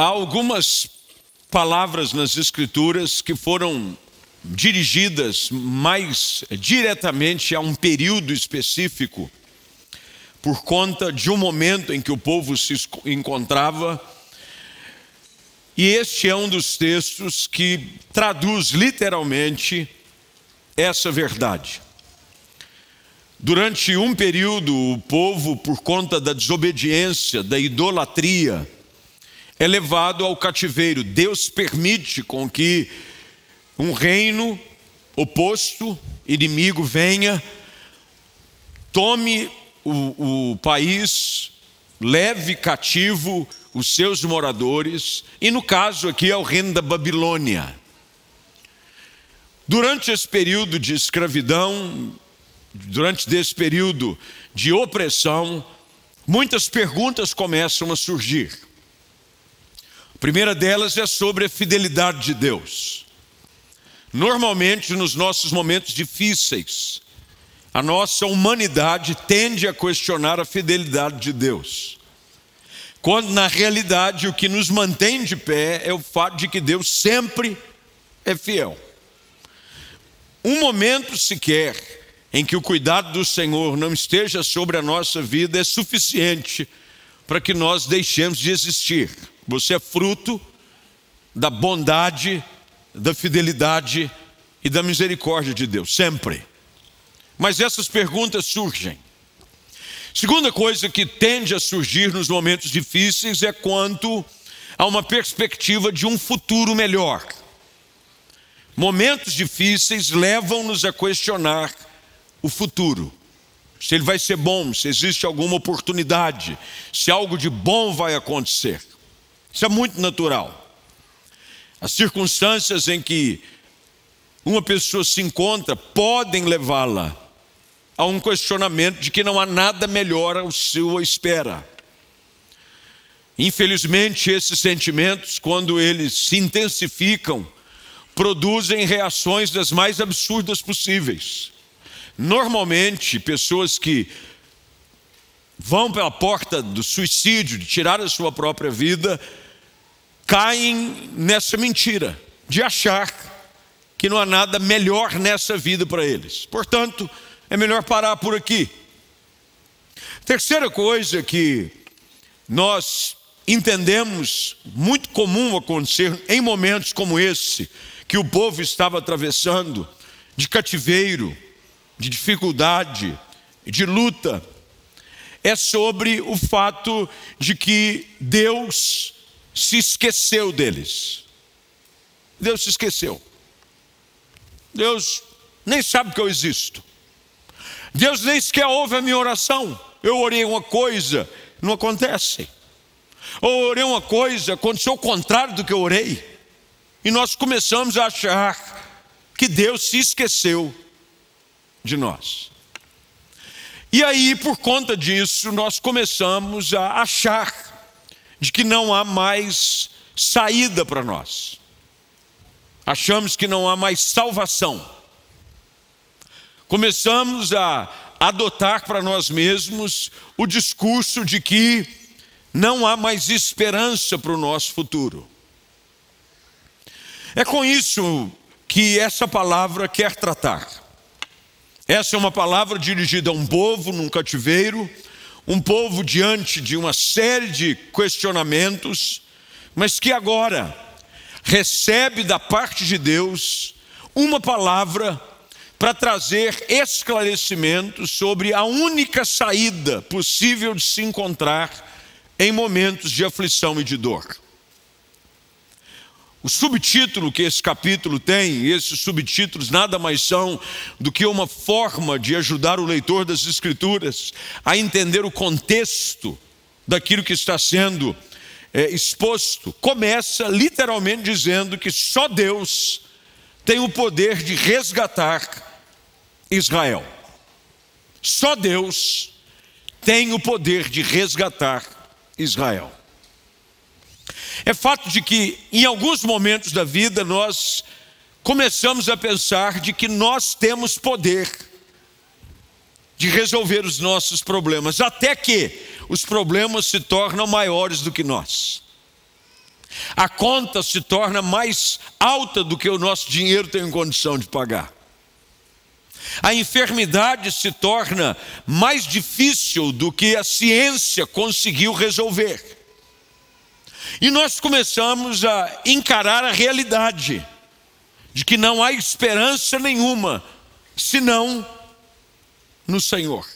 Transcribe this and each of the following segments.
Há algumas palavras nas Escrituras que foram dirigidas mais diretamente a um período específico, por conta de um momento em que o povo se encontrava. E este é um dos textos que traduz literalmente essa verdade. Durante um período, o povo, por conta da desobediência, da idolatria, é levado ao cativeiro. Deus permite com que um reino oposto, inimigo, venha, tome o, o país, leve cativo os seus moradores, e no caso aqui é o reino da Babilônia. Durante esse período de escravidão, durante esse período de opressão, muitas perguntas começam a surgir. Primeira delas é sobre a fidelidade de Deus. Normalmente, nos nossos momentos difíceis, a nossa humanidade tende a questionar a fidelidade de Deus. Quando na realidade o que nos mantém de pé é o fato de que Deus sempre é fiel. Um momento sequer em que o cuidado do Senhor não esteja sobre a nossa vida é suficiente para que nós deixemos de existir. Você é fruto da bondade, da fidelidade e da misericórdia de Deus, sempre. Mas essas perguntas surgem. Segunda coisa que tende a surgir nos momentos difíceis é quanto a uma perspectiva de um futuro melhor. Momentos difíceis levam-nos a questionar o futuro. Se ele vai ser bom, se existe alguma oportunidade, se algo de bom vai acontecer. Isso é muito natural. As circunstâncias em que uma pessoa se encontra podem levá-la a um questionamento de que não há nada melhor ao seu espera. Infelizmente, esses sentimentos, quando eles se intensificam, produzem reações das mais absurdas possíveis. Normalmente, pessoas que vão pela porta do suicídio, de tirar a sua própria vida, caem nessa mentira de achar que não há nada melhor nessa vida para eles. Portanto, é melhor parar por aqui. Terceira coisa que nós entendemos muito comum acontecer em momentos como esse, que o povo estava atravessando, de cativeiro, de dificuldade, de luta, é sobre o fato de que Deus se esqueceu deles. Deus se esqueceu. Deus nem sabe que eu existo. Deus nem sequer ouve a minha oração. Eu orei uma coisa, não acontece. Ou orei uma coisa, aconteceu o contrário do que eu orei. E nós começamos a achar que Deus se esqueceu de nós. E aí, por conta disso, nós começamos a achar de que não há mais saída para nós. Achamos que não há mais salvação começamos a adotar para nós mesmos o discurso de que não há mais esperança para o nosso futuro. É com isso que essa palavra quer tratar. Essa é uma palavra dirigida a um povo num cativeiro, um povo diante de uma série de questionamentos, mas que agora recebe da parte de Deus uma palavra para trazer esclarecimento sobre a única saída possível de se encontrar em momentos de aflição e de dor. O subtítulo que esse capítulo tem, esses subtítulos nada mais são do que uma forma de ajudar o leitor das Escrituras a entender o contexto daquilo que está sendo é, exposto. Começa literalmente dizendo que só Deus tem o poder de resgatar Israel. Só Deus tem o poder de resgatar Israel. É fato de que em alguns momentos da vida nós começamos a pensar de que nós temos poder de resolver os nossos problemas, até que os problemas se tornam maiores do que nós. a conta se torna mais alta do que o nosso dinheiro tem condição de pagar. A enfermidade se torna mais difícil do que a ciência conseguiu resolver. E nós começamos a encarar a realidade de que não há esperança nenhuma senão no Senhor.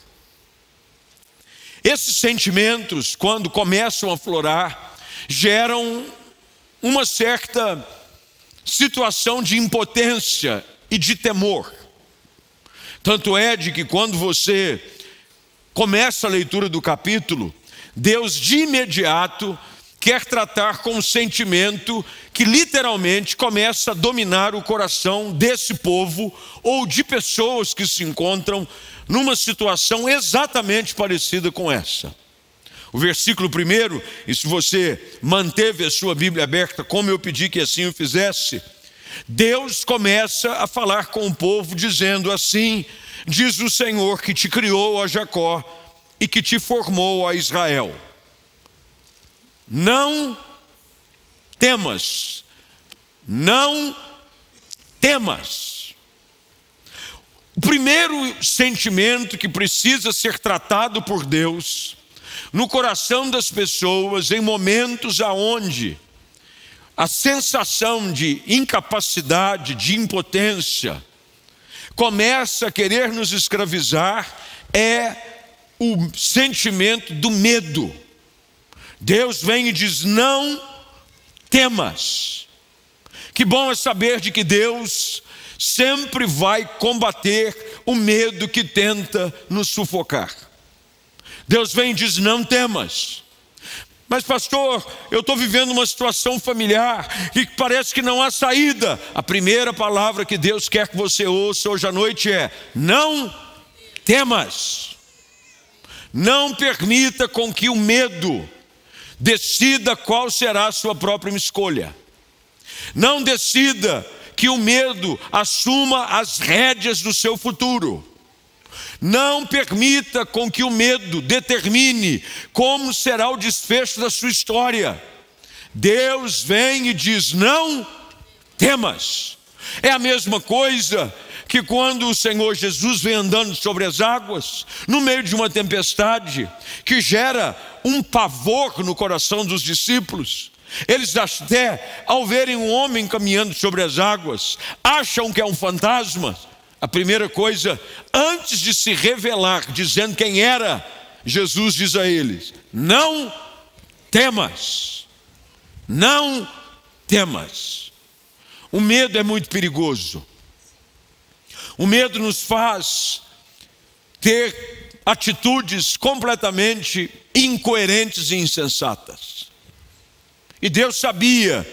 Esses sentimentos, quando começam a florar, geram uma certa situação de impotência e de temor. Tanto é de que quando você começa a leitura do capítulo, Deus de imediato quer tratar com um sentimento que literalmente começa a dominar o coração desse povo ou de pessoas que se encontram numa situação exatamente parecida com essa. O versículo primeiro, e se você manteve a sua Bíblia aberta, como eu pedi que assim o fizesse, Deus começa a falar com o povo, dizendo assim: Diz o Senhor que te criou, a Jacó, e que te formou, a Israel. Não temas, não temas. O primeiro sentimento que precisa ser tratado por Deus no coração das pessoas em momentos aonde a sensação de incapacidade, de impotência, começa a querer nos escravizar, é o sentimento do medo. Deus vem e diz: não temas. Que bom é saber de que Deus sempre vai combater o medo que tenta nos sufocar. Deus vem e diz: não temas. Mas, pastor, eu estou vivendo uma situação familiar e parece que não há saída. A primeira palavra que Deus quer que você ouça hoje à noite é: não temas. Não permita com que o medo decida qual será a sua própria escolha. Não decida que o medo assuma as rédeas do seu futuro. Não permita com que o medo determine como será o desfecho da sua história. Deus vem e diz: não temas. É a mesma coisa que quando o Senhor Jesus vem andando sobre as águas, no meio de uma tempestade, que gera um pavor no coração dos discípulos. Eles até, ao verem um homem caminhando sobre as águas, acham que é um fantasma, a primeira coisa, antes de se revelar, dizendo quem era, Jesus diz a eles: Não temas, não temas. O medo é muito perigoso. O medo nos faz ter atitudes completamente incoerentes e insensatas. E Deus sabia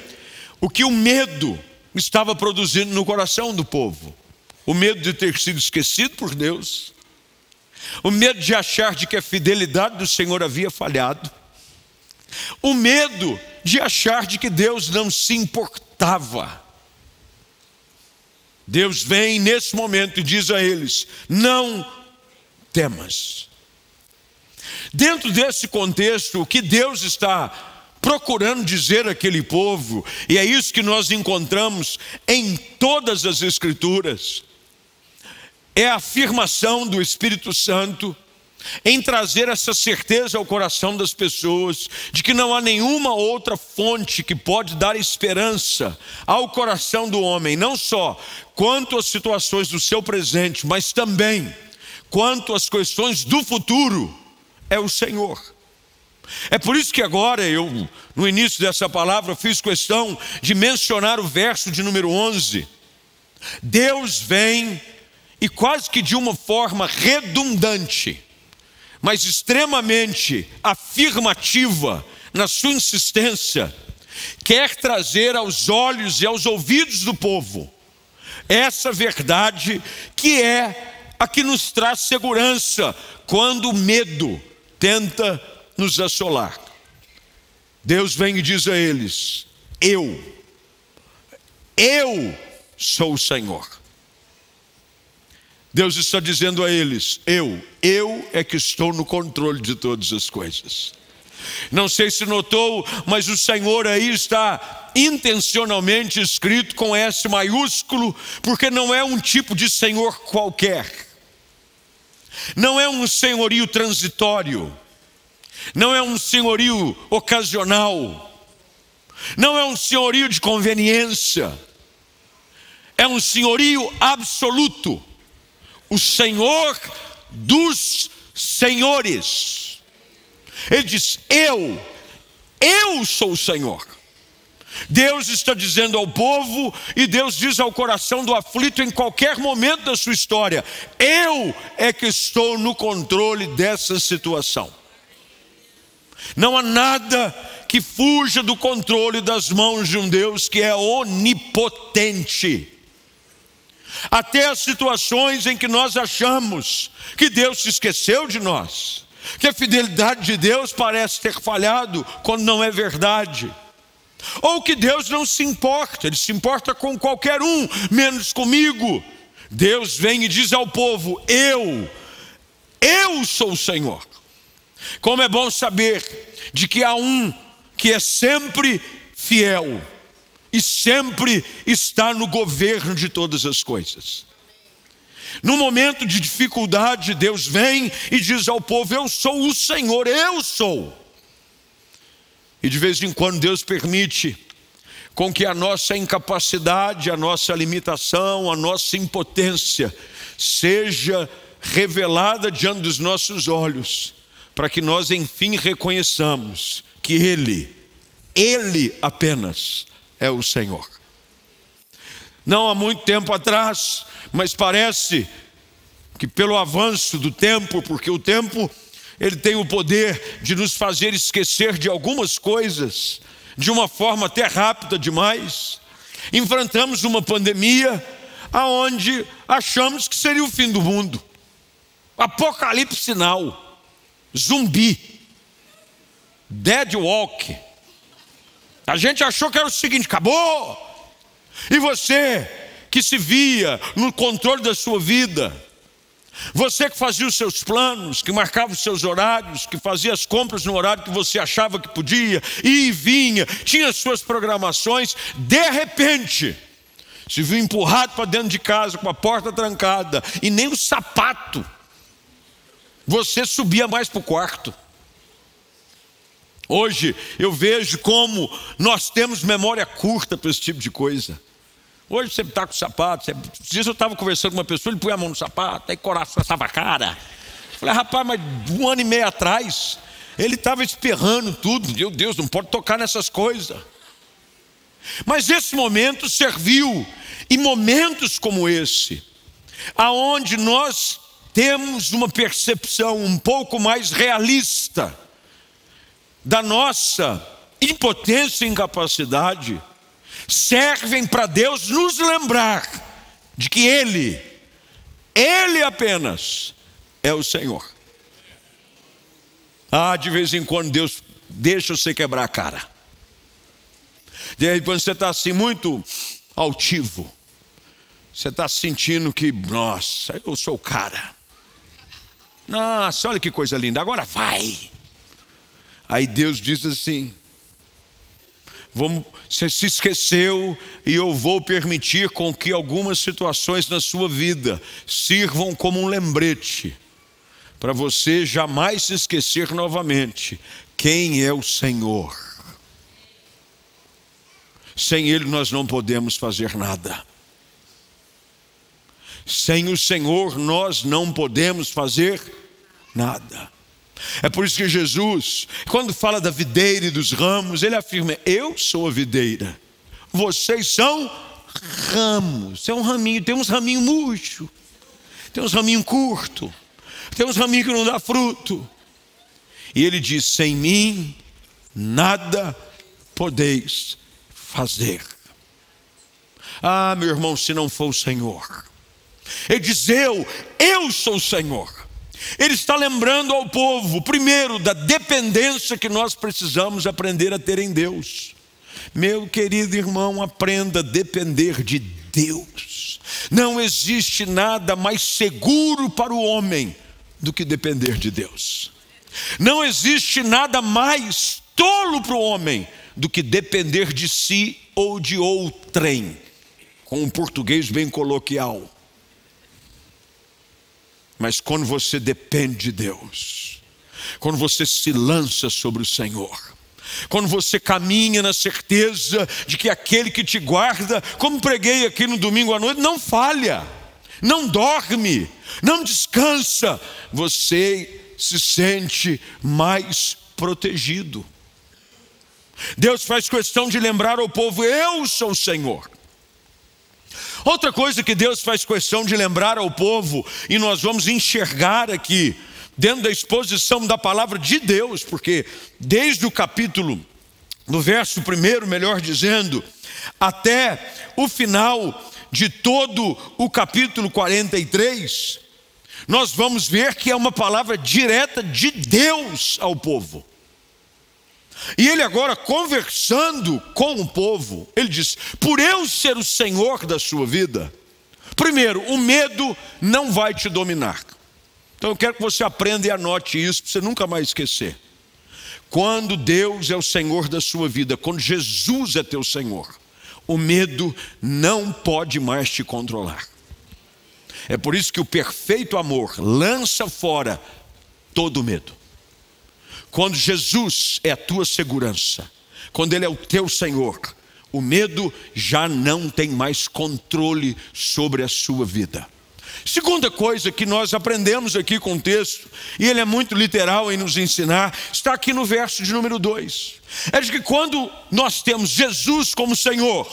o que o medo estava produzindo no coração do povo o medo de ter sido esquecido por Deus, o medo de achar de que a fidelidade do Senhor havia falhado, o medo de achar de que Deus não se importava. Deus vem nesse momento e diz a eles: não temas. Dentro desse contexto, o que Deus está procurando dizer àquele povo, e é isso que nós encontramos em todas as Escrituras, é a afirmação do Espírito Santo em trazer essa certeza ao coração das pessoas de que não há nenhuma outra fonte que pode dar esperança ao coração do homem, não só quanto às situações do seu presente, mas também quanto às questões do futuro, é o Senhor. É por isso que agora eu, no início dessa palavra, fiz questão de mencionar o verso de número 11. Deus vem e quase que de uma forma redundante, mas extremamente afirmativa na sua insistência, quer trazer aos olhos e aos ouvidos do povo essa verdade que é a que nos traz segurança quando o medo tenta nos assolar. Deus vem e diz a eles: Eu, eu sou o Senhor. Deus está dizendo a eles: Eu, eu é que estou no controle de todas as coisas. Não sei se notou, mas o Senhor aí está intencionalmente escrito com S maiúsculo, porque não é um tipo de Senhor qualquer. Não é um senhorio transitório. Não é um senhorio ocasional. Não é um senhorio de conveniência. É um senhorio absoluto. O Senhor dos senhores. Ele diz: Eu, eu sou o Senhor. Deus está dizendo ao povo e Deus diz ao coração do aflito em qualquer momento da sua história: Eu é que estou no controle dessa situação. Não há nada que fuja do controle das mãos de um Deus que é onipotente. Até as situações em que nós achamos que Deus se esqueceu de nós, que a fidelidade de Deus parece ter falhado, quando não é verdade. Ou que Deus não se importa, Ele se importa com qualquer um, menos comigo. Deus vem e diz ao povo: Eu, eu sou o Senhor. Como é bom saber de que há um que é sempre fiel e sempre está no governo de todas as coisas. No momento de dificuldade, Deus vem e diz ao povo: Eu sou o Senhor, eu sou. E de vez em quando Deus permite com que a nossa incapacidade, a nossa limitação, a nossa impotência seja revelada diante dos nossos olhos, para que nós enfim reconheçamos que Ele, Ele apenas é o Senhor. Não há muito tempo atrás, mas parece que pelo avanço do tempo, porque o tempo ele tem o poder de nos fazer esquecer de algumas coisas, de uma forma até rápida demais. Enfrentamos uma pandemia aonde achamos que seria o fim do mundo. Apocalipse sinal, zumbi, dead walk. A gente achou que era o seguinte: acabou. E você que se via no controle da sua vida, você que fazia os seus planos, que marcava os seus horários, que fazia as compras no horário que você achava que podia, e vinha, tinha as suas programações, de repente, se viu empurrado para dentro de casa com a porta trancada e nem o sapato, você subia mais para o quarto. Hoje eu vejo como nós temos memória curta para esse tipo de coisa. Hoje você está com sapato. Você... Dias eu estava conversando com uma pessoa, ele põe a mão no sapato, aí coração a cara. Falei, rapaz, mas um ano e meio atrás, ele estava esperrando tudo. Meu Deus, não pode tocar nessas coisas. Mas esse momento serviu, e momentos como esse, aonde nós temos uma percepção um pouco mais realista da nossa impotência e incapacidade, servem para Deus nos lembrar de que Ele, Ele apenas é o Senhor. Ah, de vez em quando Deus deixa você quebrar a cara. De repente você está assim muito altivo. Você está sentindo que, nossa, eu sou o cara. Nossa, olha que coisa linda, agora vai. Aí Deus diz assim: Vamos, você se esqueceu e eu vou permitir com que algumas situações na sua vida sirvam como um lembrete para você jamais se esquecer novamente quem é o Senhor. Sem Ele nós não podemos fazer nada. Sem o Senhor nós não podemos fazer nada. É por isso que Jesus, quando fala da videira e dos ramos, ele afirma: Eu sou a videira, vocês são ramos. É um raminho, tem uns raminhos murcho, tem uns raminhos curto, tem uns raminhos que não dá fruto. E ele diz: Sem mim nada podeis fazer. Ah, meu irmão, se não for o Senhor. Ele diz: Eu, eu sou o Senhor. Ele está lembrando ao povo, primeiro, da dependência que nós precisamos aprender a ter em Deus. Meu querido irmão, aprenda a depender de Deus. Não existe nada mais seguro para o homem do que depender de Deus. Não existe nada mais tolo para o homem do que depender de si ou de outrem, com um português bem coloquial. Mas quando você depende de Deus, quando você se lança sobre o Senhor, quando você caminha na certeza de que aquele que te guarda, como preguei aqui no domingo à noite, não falha, não dorme, não descansa, você se sente mais protegido. Deus faz questão de lembrar ao povo: Eu sou o Senhor. Outra coisa que Deus faz questão de lembrar ao povo, e nós vamos enxergar aqui, dentro da exposição da palavra de Deus, porque desde o capítulo, no verso primeiro, melhor dizendo, até o final de todo o capítulo 43, nós vamos ver que é uma palavra direta de Deus ao povo. E ele agora conversando com o povo, ele diz: Por eu ser o Senhor da sua vida, primeiro, o medo não vai te dominar. Então eu quero que você aprenda e anote isso para você nunca mais esquecer. Quando Deus é o Senhor da sua vida, quando Jesus é teu Senhor, o medo não pode mais te controlar. É por isso que o perfeito amor lança fora todo medo. Quando Jesus é a tua segurança, quando Ele é o teu Senhor, o medo já não tem mais controle sobre a sua vida. Segunda coisa que nós aprendemos aqui com o texto, e ele é muito literal em nos ensinar, está aqui no verso de número 2. É de que quando nós temos Jesus como Senhor,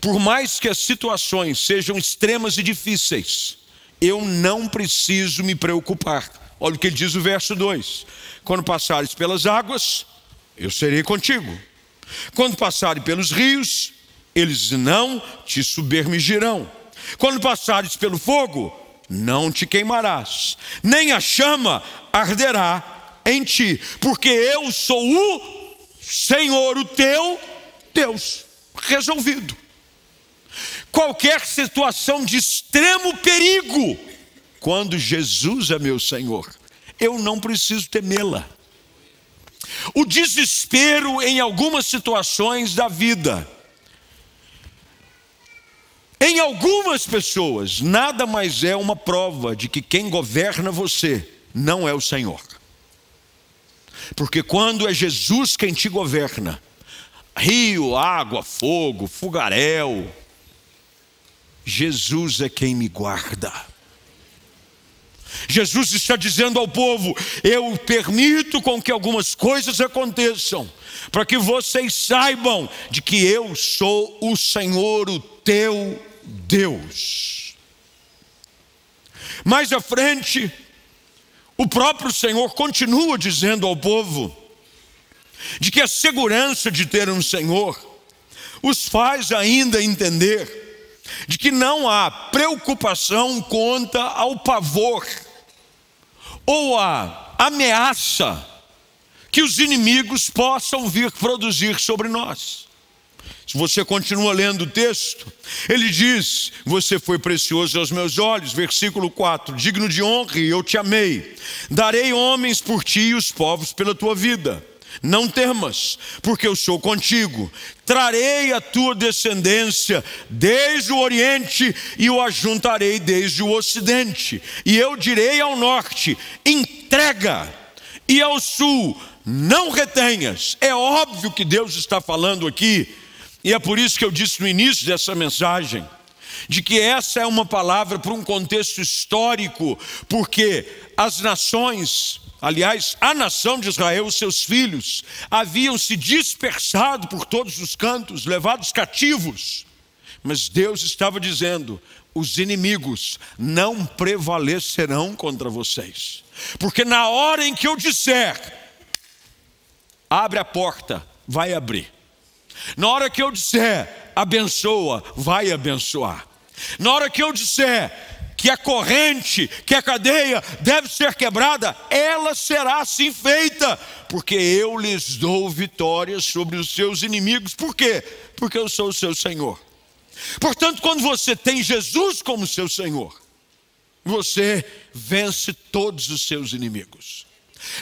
por mais que as situações sejam extremas e difíceis, eu não preciso me preocupar. Olha o que ele diz no verso 2: Quando passares pelas águas, eu serei contigo. Quando passares pelos rios, eles não te submergirão. Quando passares pelo fogo, não te queimarás, nem a chama arderá em ti, porque eu sou o Senhor, o teu Deus. Resolvido. Qualquer situação de extremo perigo, quando Jesus é meu Senhor, eu não preciso temê-la. O desespero em algumas situações da vida, em algumas pessoas, nada mais é uma prova de que quem governa você não é o Senhor. Porque quando é Jesus quem te governa, rio, água, fogo, fogaréu, Jesus é quem me guarda. Jesus está dizendo ao povo: Eu permito com que algumas coisas aconteçam, para que vocês saibam de que eu sou o Senhor, o teu Deus. Mais à frente, o próprio Senhor continua dizendo ao povo de que a segurança de ter um Senhor os faz ainda entender de que não há preocupação quanto ao pavor ou a ameaça que os inimigos possam vir produzir sobre nós. Se você continua lendo o texto, ele diz: Você foi precioso aos meus olhos, versículo 4: Digno de honra, e eu te amei. Darei homens por ti e os povos pela tua vida. Não temas, porque eu sou contigo. Trarei a tua descendência desde o oriente e o ajuntarei desde o ocidente. E eu direi ao norte: entrega, e ao sul: não retenhas. É óbvio que Deus está falando aqui e é por isso que eu disse no início dessa mensagem, de que essa é uma palavra para um contexto histórico, porque as nações, aliás, a nação de Israel, os seus filhos, haviam se dispersado por todos os cantos, levados cativos. Mas Deus estava dizendo: os inimigos não prevalecerão contra vocês, porque na hora em que eu disser, abre a porta, vai abrir. Na hora que eu disser abençoa, vai abençoar. Na hora que eu disser que a corrente, que a cadeia deve ser quebrada, ela será assim feita, porque eu lhes dou vitória sobre os seus inimigos. Por quê? Porque eu sou o seu Senhor. Portanto, quando você tem Jesus como seu Senhor, você vence todos os seus inimigos.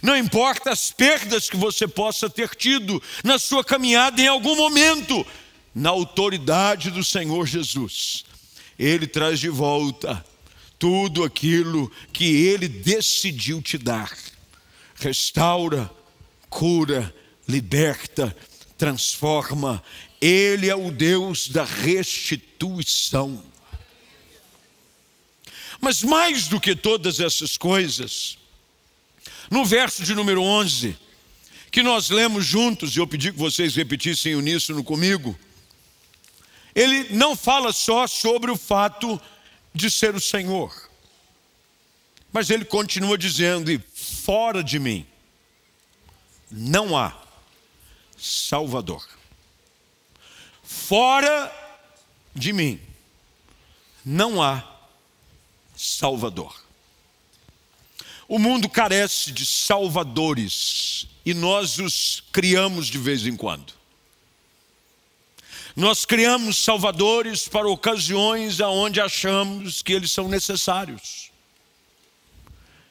Não importa as perdas que você possa ter tido na sua caminhada em algum momento, na autoridade do Senhor Jesus, Ele traz de volta tudo aquilo que Ele decidiu te dar. Restaura, cura, liberta, transforma. Ele é o Deus da restituição. Mas mais do que todas essas coisas, no verso de número 11, que nós lemos juntos, e eu pedi que vocês repetissem uníssono comigo, ele não fala só sobre o fato de ser o Senhor, mas ele continua dizendo: e fora de mim não há Salvador. Fora de mim não há Salvador. O mundo carece de salvadores e nós os criamos de vez em quando. Nós criamos salvadores para ocasiões aonde achamos que eles são necessários.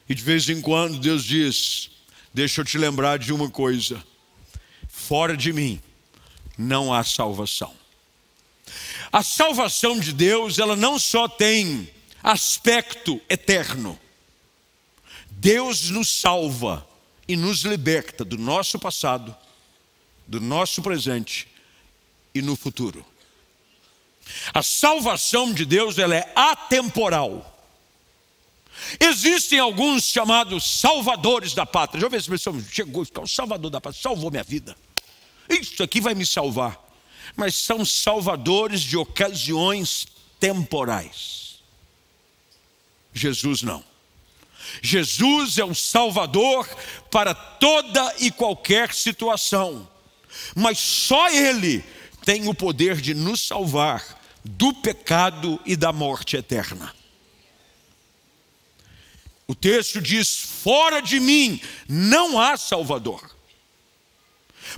E de vez em quando Deus diz: Deixa eu te lembrar de uma coisa: fora de mim não há salvação. A salvação de Deus, ela não só tem aspecto eterno. Deus nos salva e nos liberta do nosso passado, do nosso presente e no futuro. A salvação de Deus ela é atemporal. Existem alguns chamados salvadores da pátria. Já ouviu essa pessoa? Chegou, o salvador da pátria, salvou minha vida. Isso aqui vai me salvar. Mas são salvadores de ocasiões temporais. Jesus não. Jesus é o Salvador para toda e qualquer situação, mas só Ele tem o poder de nos salvar do pecado e da morte eterna. O texto diz: fora de mim não há Salvador.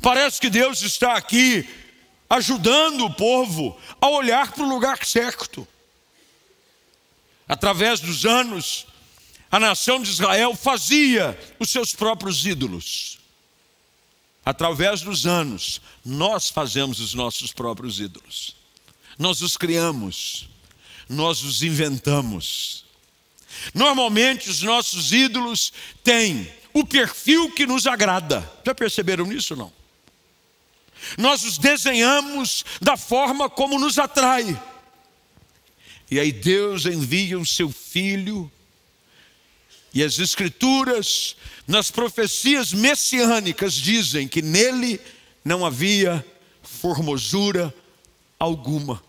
Parece que Deus está aqui ajudando o povo a olhar para o lugar certo. Através dos anos, a nação de Israel fazia os seus próprios ídolos. Através dos anos, nós fazemos os nossos próprios ídolos. Nós os criamos, nós os inventamos. Normalmente, os nossos ídolos têm o perfil que nos agrada. Já perceberam nisso não? Nós os desenhamos da forma como nos atrai. E aí Deus envia o seu filho e as Escrituras, nas profecias messiânicas, dizem que nele não havia formosura alguma.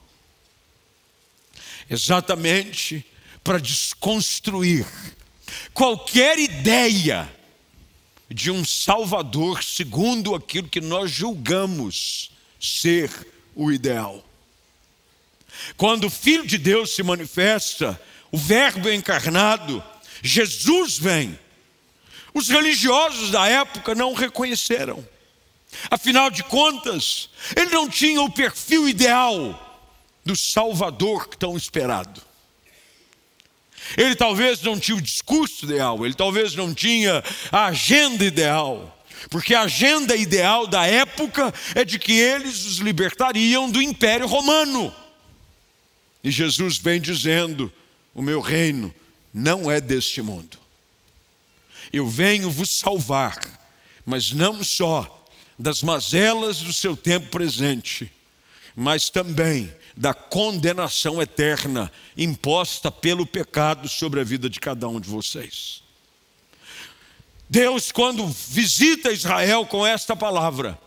Exatamente para desconstruir qualquer ideia de um Salvador segundo aquilo que nós julgamos ser o ideal. Quando o Filho de Deus se manifesta, o Verbo encarnado, Jesus vem. Os religiosos da época não o reconheceram. Afinal de contas, ele não tinha o perfil ideal do Salvador tão esperado. Ele talvez não tinha o discurso ideal, ele talvez não tinha a agenda ideal, porque a agenda ideal da época é de que eles os libertariam do Império Romano. E Jesus vem dizendo: O meu reino não é deste mundo. Eu venho vos salvar, mas não só das mazelas do seu tempo presente, mas também da condenação eterna imposta pelo pecado sobre a vida de cada um de vocês. Deus, quando visita Israel com esta palavra,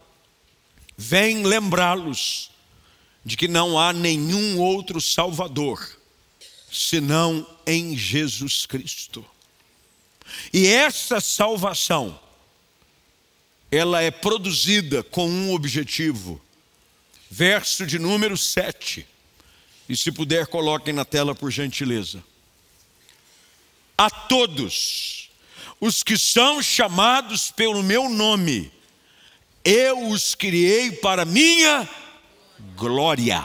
vem lembrá-los de que não há nenhum outro Salvador senão em Jesus Cristo. E essa salvação, ela é produzida com um objetivo. Verso de número 7. E se puder, coloquem na tela por gentileza. A todos os que são chamados pelo meu nome, eu os criei para minha glória.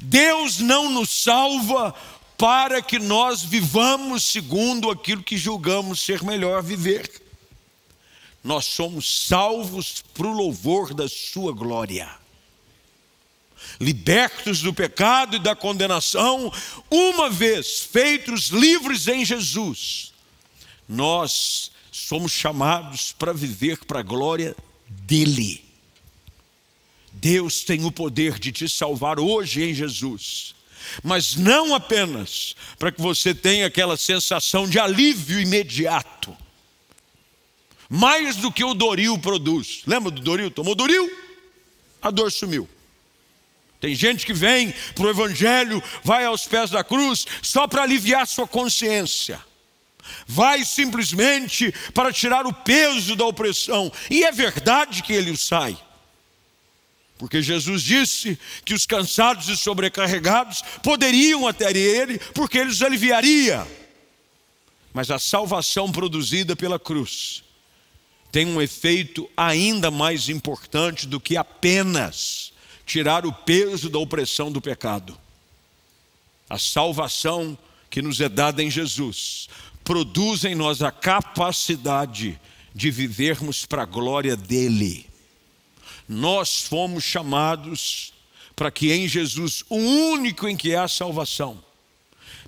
Deus não nos salva para que nós vivamos segundo aquilo que julgamos ser melhor viver. Nós somos salvos para o louvor da Sua glória. Libertos do pecado e da condenação, uma vez feitos livres em Jesus, nós somos chamados para viver para a glória dEle. Deus tem o poder de te salvar hoje em Jesus, mas não apenas para que você tenha aquela sensação de alívio imediato, mais do que o Doril produz. Lembra do Doril? Tomou Doril, a dor sumiu. Tem gente que vem para o Evangelho, vai aos pés da cruz, só para aliviar sua consciência. Vai simplesmente para tirar o peso da opressão. E é verdade que ele o sai. Porque Jesus disse que os cansados e sobrecarregados poderiam até ele, porque ele os aliviaria. Mas a salvação produzida pela cruz tem um efeito ainda mais importante do que apenas tirar o peso da opressão do pecado. A salvação que nos é dada em Jesus produz em nós a capacidade de vivermos para a glória dEle nós fomos chamados para que em Jesus, o único em que há salvação,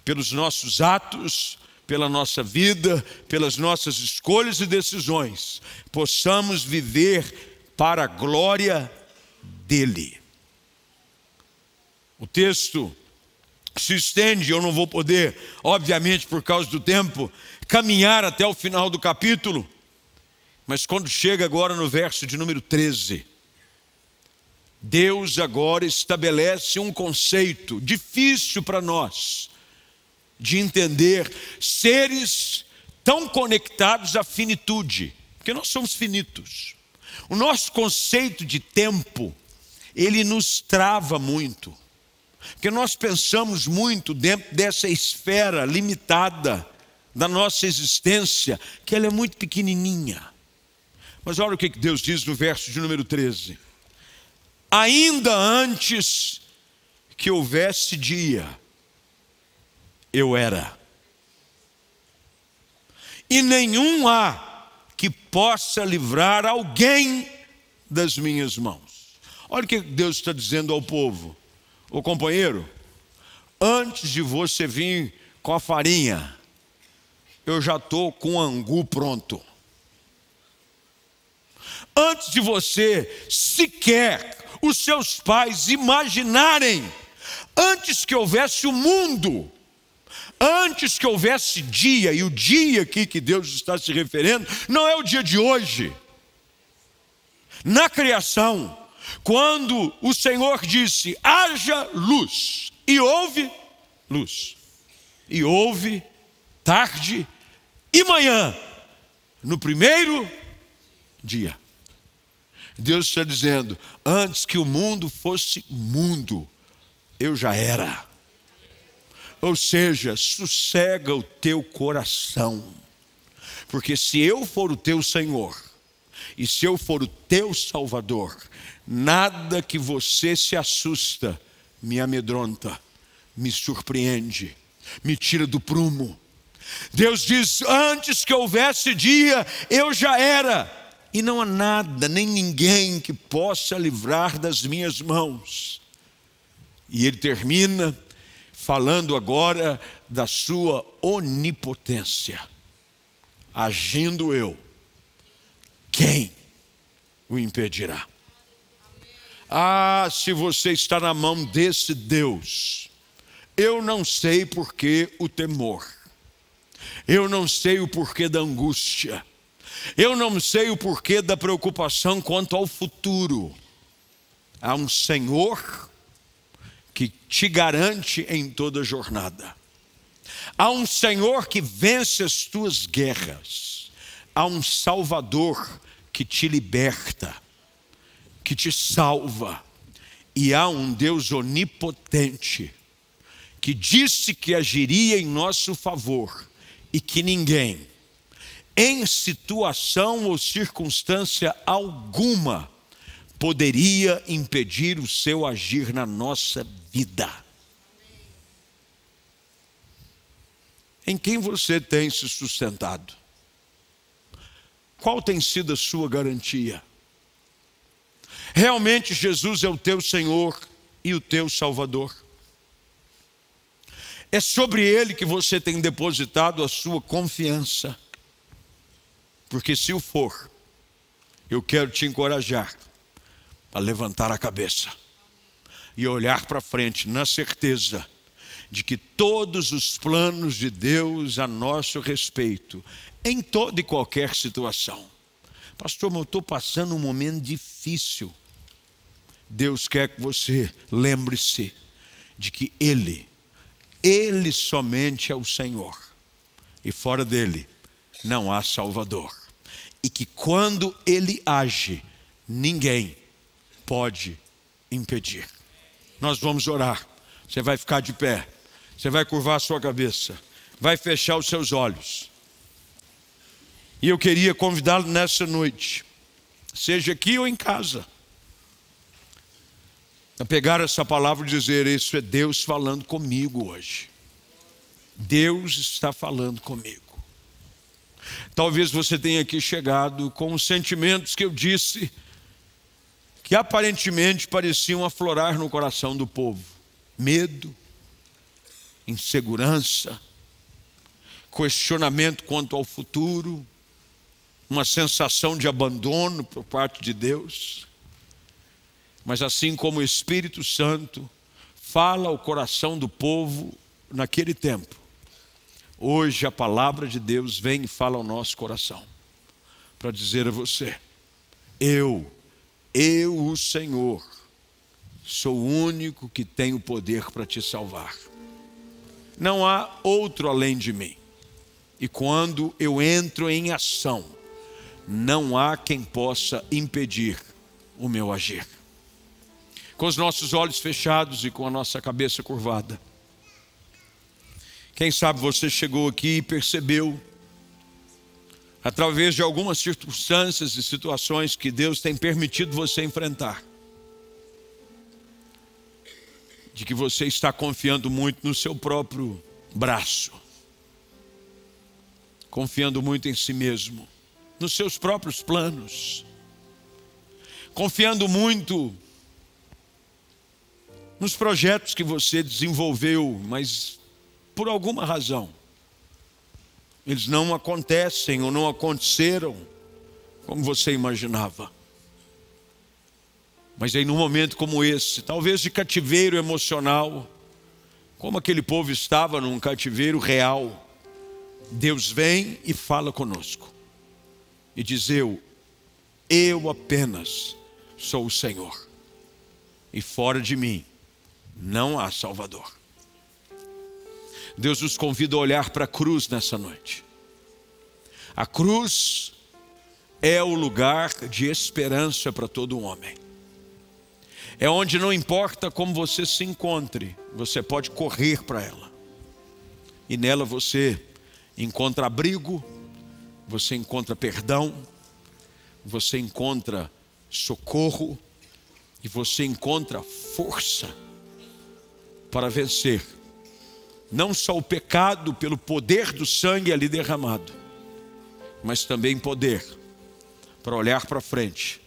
pelos nossos atos, pela nossa vida, pelas nossas escolhas e decisões, possamos viver para a glória dEle. O texto se estende, eu não vou poder, obviamente por causa do tempo, caminhar até o final do capítulo, mas quando chega agora no verso de número 13, Deus agora estabelece um conceito difícil para nós de entender, seres tão conectados à finitude, porque nós somos finitos. O nosso conceito de tempo, ele nos trava muito, porque nós pensamos muito dentro dessa esfera limitada da nossa existência, que ela é muito pequenininha. Mas olha o que Deus diz no verso de número 13 ainda antes que houvesse dia, eu era. E nenhum há que possa livrar alguém das minhas mãos. Olha o que Deus está dizendo ao povo, o companheiro, antes de você vir com a farinha, eu já estou com o angu pronto. Antes de você sequer os seus pais imaginarem, antes que houvesse o mundo, antes que houvesse dia, e o dia aqui que Deus está se referindo, não é o dia de hoje. Na criação, quando o Senhor disse: haja luz, e houve luz, e houve tarde e manhã, no primeiro dia. Deus está dizendo: antes que o mundo fosse mundo, eu já era. Ou seja, sossega o teu coração, porque se eu for o teu Senhor, e se eu for o teu Salvador, nada que você se assusta me amedronta, me surpreende, me tira do prumo. Deus diz: antes que houvesse dia, eu já era e não há nada, nem ninguém que possa livrar das minhas mãos. E ele termina falando agora da sua onipotência. Agindo eu, quem o impedirá? Ah, se você está na mão desse Deus, eu não sei por que o temor, eu não sei o porquê da angústia, eu não sei o porquê da preocupação quanto ao futuro. Há um Senhor que te garante em toda jornada. Há um Senhor que vence as tuas guerras. Há um Salvador que te liberta, que te salva. E há um Deus onipotente que disse que agiria em nosso favor e que ninguém em situação ou circunstância alguma, poderia impedir o seu agir na nossa vida. Em quem você tem se sustentado? Qual tem sido a sua garantia? Realmente Jesus é o teu Senhor e o teu Salvador. É sobre Ele que você tem depositado a sua confiança. Porque se o for, eu quero te encorajar a levantar a cabeça e olhar para frente na certeza de que todos os planos de Deus a nosso respeito, em toda e qualquer situação. Pastor, eu estou passando um momento difícil. Deus quer que você lembre-se de que Ele, Ele somente é o Senhor, e fora dele não há Salvador e que quando ele age, ninguém pode impedir. Nós vamos orar. Você vai ficar de pé, você vai curvar a sua cabeça, vai fechar os seus olhos. E eu queria convidá-lo nessa noite, seja aqui ou em casa, a pegar essa palavra e dizer: Isso é Deus falando comigo hoje. Deus está falando comigo. Talvez você tenha aqui chegado com os sentimentos que eu disse, que aparentemente pareciam aflorar no coração do povo: medo, insegurança, questionamento quanto ao futuro, uma sensação de abandono por parte de Deus. Mas assim como o Espírito Santo fala ao coração do povo naquele tempo, Hoje a palavra de Deus vem e fala ao nosso coração para dizer a você: eu, eu, o Senhor, sou o único que tem o poder para te salvar. Não há outro além de mim. E quando eu entro em ação, não há quem possa impedir o meu agir. Com os nossos olhos fechados e com a nossa cabeça curvada, quem sabe você chegou aqui e percebeu, através de algumas circunstâncias e situações que Deus tem permitido você enfrentar, de que você está confiando muito no seu próprio braço, confiando muito em si mesmo, nos seus próprios planos, confiando muito nos projetos que você desenvolveu, mas por alguma razão, eles não acontecem ou não aconteceram como você imaginava. Mas aí, num momento como esse, talvez de cativeiro emocional, como aquele povo estava num cativeiro real, Deus vem e fala conosco e diz: Eu, eu apenas sou o Senhor, e fora de mim não há Salvador. Deus nos convida a olhar para a cruz nessa noite. A cruz é o lugar de esperança para todo homem. É onde não importa como você se encontre, você pode correr para ela. E nela você encontra abrigo, você encontra perdão, você encontra socorro e você encontra força para vencer não só o pecado pelo poder do sangue ali derramado, mas também poder para olhar para frente,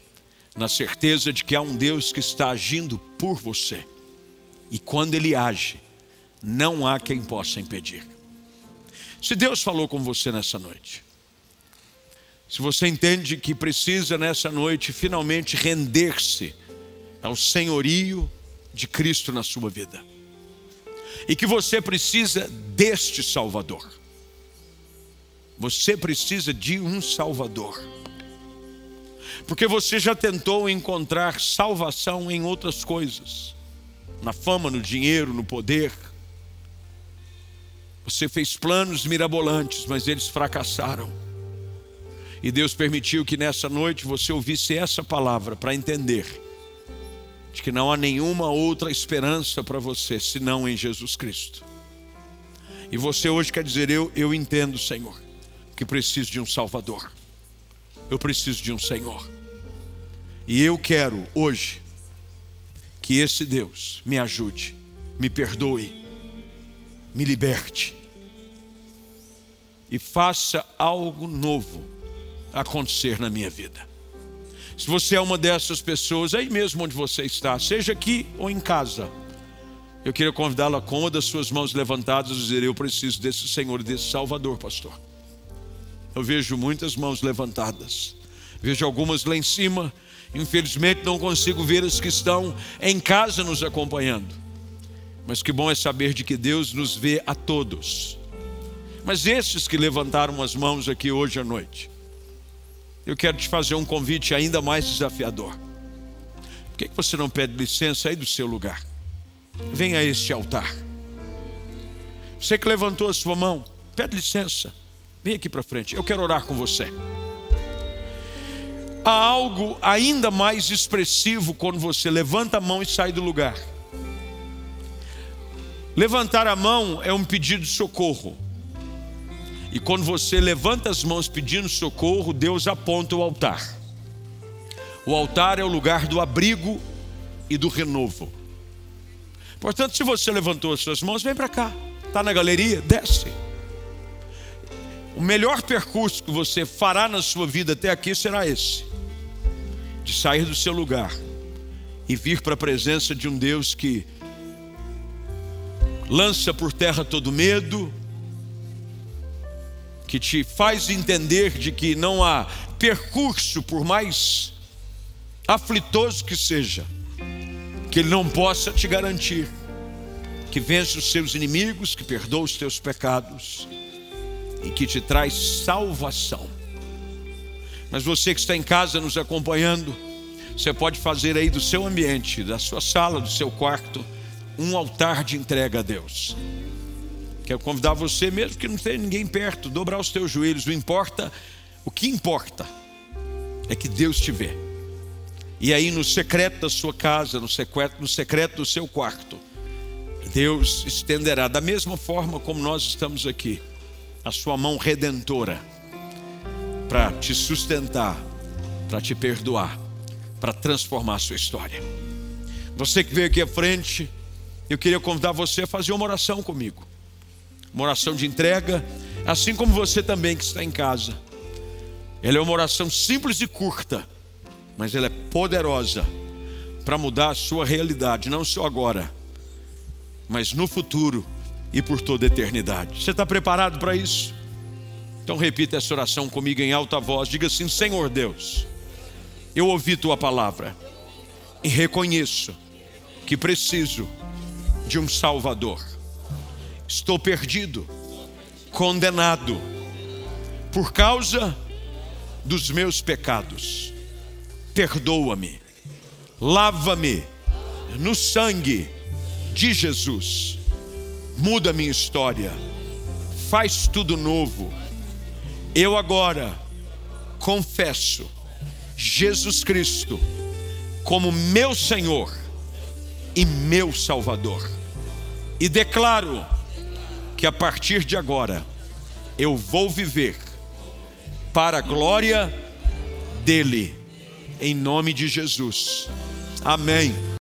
na certeza de que há um Deus que está agindo por você. E quando ele age, não há quem possa impedir. Se Deus falou com você nessa noite, se você entende que precisa nessa noite finalmente render-se ao senhorio de Cristo na sua vida, e que você precisa deste Salvador. Você precisa de um Salvador. Porque você já tentou encontrar salvação em outras coisas, na fama, no dinheiro, no poder. Você fez planos mirabolantes, mas eles fracassaram. E Deus permitiu que nessa noite você ouvisse essa palavra para entender de que não há nenhuma outra esperança para você senão em Jesus Cristo. E você hoje quer dizer: eu, eu entendo, Senhor, que preciso de um Salvador. Eu preciso de um Senhor. E eu quero hoje que esse Deus me ajude, me perdoe, me liberte e faça algo novo acontecer na minha vida. Se você é uma dessas pessoas, aí mesmo onde você está, seja aqui ou em casa, eu queria convidá-la com uma das suas mãos levantadas e dizer: Eu preciso desse Senhor desse Salvador, pastor. Eu vejo muitas mãos levantadas, vejo algumas lá em cima, infelizmente não consigo ver as que estão em casa nos acompanhando. Mas que bom é saber de que Deus nos vê a todos. Mas esses que levantaram as mãos aqui hoje à noite, eu quero te fazer um convite ainda mais desafiador. Por que você não pede licença aí do seu lugar? Venha a este altar. Você que levantou a sua mão, pede licença. Vem aqui para frente. Eu quero orar com você. Há algo ainda mais expressivo quando você levanta a mão e sai do lugar. Levantar a mão é um pedido de socorro. E quando você levanta as mãos pedindo socorro, Deus aponta o altar. O altar é o lugar do abrigo e do renovo. Portanto, se você levantou as suas mãos, vem para cá. Está na galeria? Desce. O melhor percurso que você fará na sua vida até aqui será esse: de sair do seu lugar e vir para a presença de um Deus que lança por terra todo medo, que te faz entender de que não há percurso, por mais aflitoso que seja, que Ele não possa te garantir que vence os seus inimigos, que perdoa os teus pecados e que te traz salvação. Mas você que está em casa nos acompanhando, você pode fazer aí do seu ambiente, da sua sala, do seu quarto, um altar de entrega a Deus. Quero convidar você, mesmo que não tenha ninguém perto, dobrar os teus joelhos. Não importa, o que importa é que Deus te vê. E aí, no secreto da sua casa, no secreto, no secreto do seu quarto, Deus estenderá, da mesma forma como nós estamos aqui, a sua mão redentora para te sustentar, para te perdoar, para transformar a sua história. Você que veio aqui à frente, eu queria convidar você a fazer uma oração comigo uma oração de entrega, assim como você também que está em casa. Ela é uma oração simples e curta, mas ela é poderosa para mudar a sua realidade, não só agora, mas no futuro e por toda a eternidade. Você está preparado para isso? Então repita essa oração comigo em alta voz. Diga assim: Senhor Deus, eu ouvi tua palavra e reconheço que preciso de um Salvador. Estou perdido, condenado, por causa dos meus pecados. Perdoa-me, lava-me no sangue de Jesus. Muda minha história, faz tudo novo. Eu agora confesso Jesus Cristo como meu Senhor e meu Salvador. E declaro que a partir de agora eu vou viver para a glória dele, em nome de Jesus. Amém.